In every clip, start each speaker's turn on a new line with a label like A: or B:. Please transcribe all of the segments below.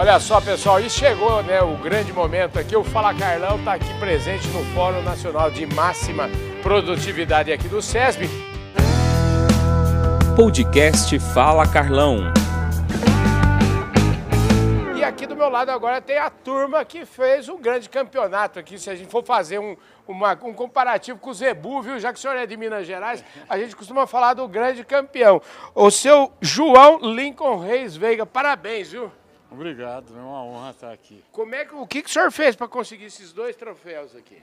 A: Olha só, pessoal, e chegou né, o grande momento aqui. O Fala Carlão está aqui presente no Fórum Nacional de Máxima Produtividade aqui do SESB.
B: Podcast Fala Carlão.
A: E aqui do meu lado agora tem a turma que fez um grande campeonato aqui. Se a gente for fazer um, uma, um comparativo com o Zebu, viu? Já que o senhor é de Minas Gerais, a gente costuma falar do grande campeão. O seu João Lincoln Reis Veiga. Parabéns, viu?
C: Obrigado, é uma honra estar aqui.
A: Como é que, o que, que o senhor fez para conseguir esses dois troféus aqui?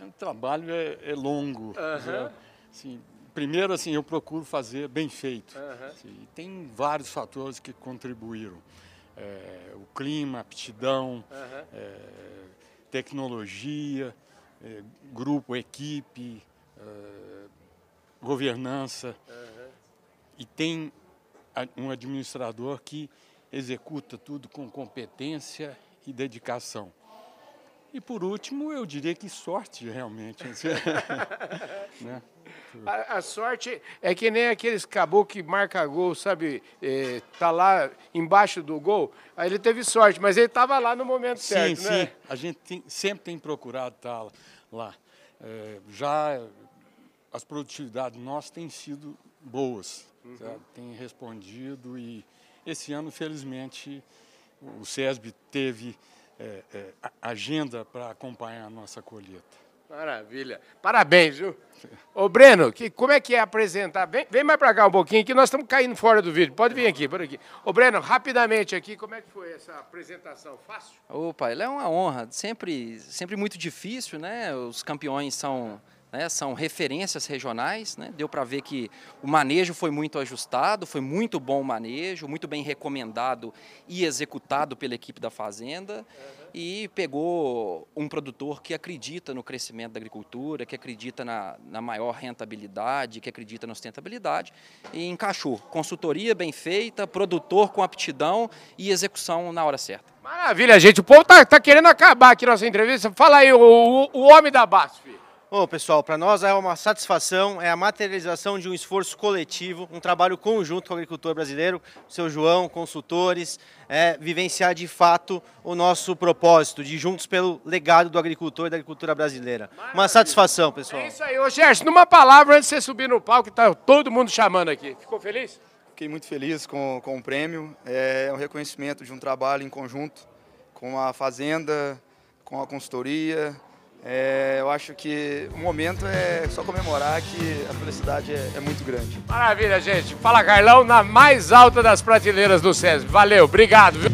C: O trabalho é, é longo. Né? Assim, primeiro, assim, eu procuro fazer bem feito. Assim, tem vários fatores que contribuíram. É, o clima, aptidão, é, tecnologia, é, grupo, equipe, é, governança. E tem um administrador que executa tudo com competência e dedicação. E por último, eu diria que sorte realmente. né?
A: A, a sorte é que nem aqueles caboclos que marca gol, sabe? É, tá lá embaixo do gol. Aí ele teve sorte, mas ele estava lá no momento
C: Sim,
A: certo,
C: sim.
A: né?
C: A gente tem- sempre tem procurado estar lá. É, já as produtividades nossas têm sido boas,
A: Uhum.
C: tem respondido e esse ano, felizmente, o SESB teve é, é, agenda para acompanhar a nossa colheita.
A: Maravilha. Parabéns, viu? Ô, Breno, que, como é que é apresentar? Vem, vem mais pra cá um pouquinho, que nós estamos caindo fora do vídeo. Pode vir aqui, por aqui. Ô, Breno, rapidamente aqui, como é que foi essa apresentação? Fácil?
D: Opa, ele é uma honra. Sempre, sempre muito difícil, né? Os campeões são, né, são referências regionais, né? Deu para ver que o manejo foi muito ajustado, foi muito bom o manejo, muito bem recomendado e executado pela equipe da fazenda. E pegou um produtor que acredita no crescimento da agricultura, que acredita na, na maior rentabilidade, que acredita na sustentabilidade e encaixou. Consultoria bem feita, produtor com aptidão e execução na hora certa.
A: Maravilha, gente. O povo tá, tá querendo acabar aqui nossa entrevista. Fala aí, o, o, o homem da BASF.
E: Bom, pessoal, para nós é uma satisfação, é a materialização de um esforço coletivo, um trabalho conjunto com o agricultor brasileiro, seu João, consultores, é vivenciar de fato o nosso propósito de juntos pelo legado do agricultor e da agricultura brasileira. Uma satisfação, pessoal.
A: É isso aí. Ô, Gerson, numa palavra, antes de você subir no palco, tá todo mundo chamando aqui. Ficou feliz?
F: Fiquei muito feliz com, com o prêmio. É um reconhecimento de um trabalho em conjunto com a Fazenda, com a consultoria. É, eu acho que o momento é só comemorar que a felicidade é, é muito grande.
A: Maravilha, gente. Fala, Carlão, na mais alta das prateleiras do SESB. Valeu, obrigado. Viu?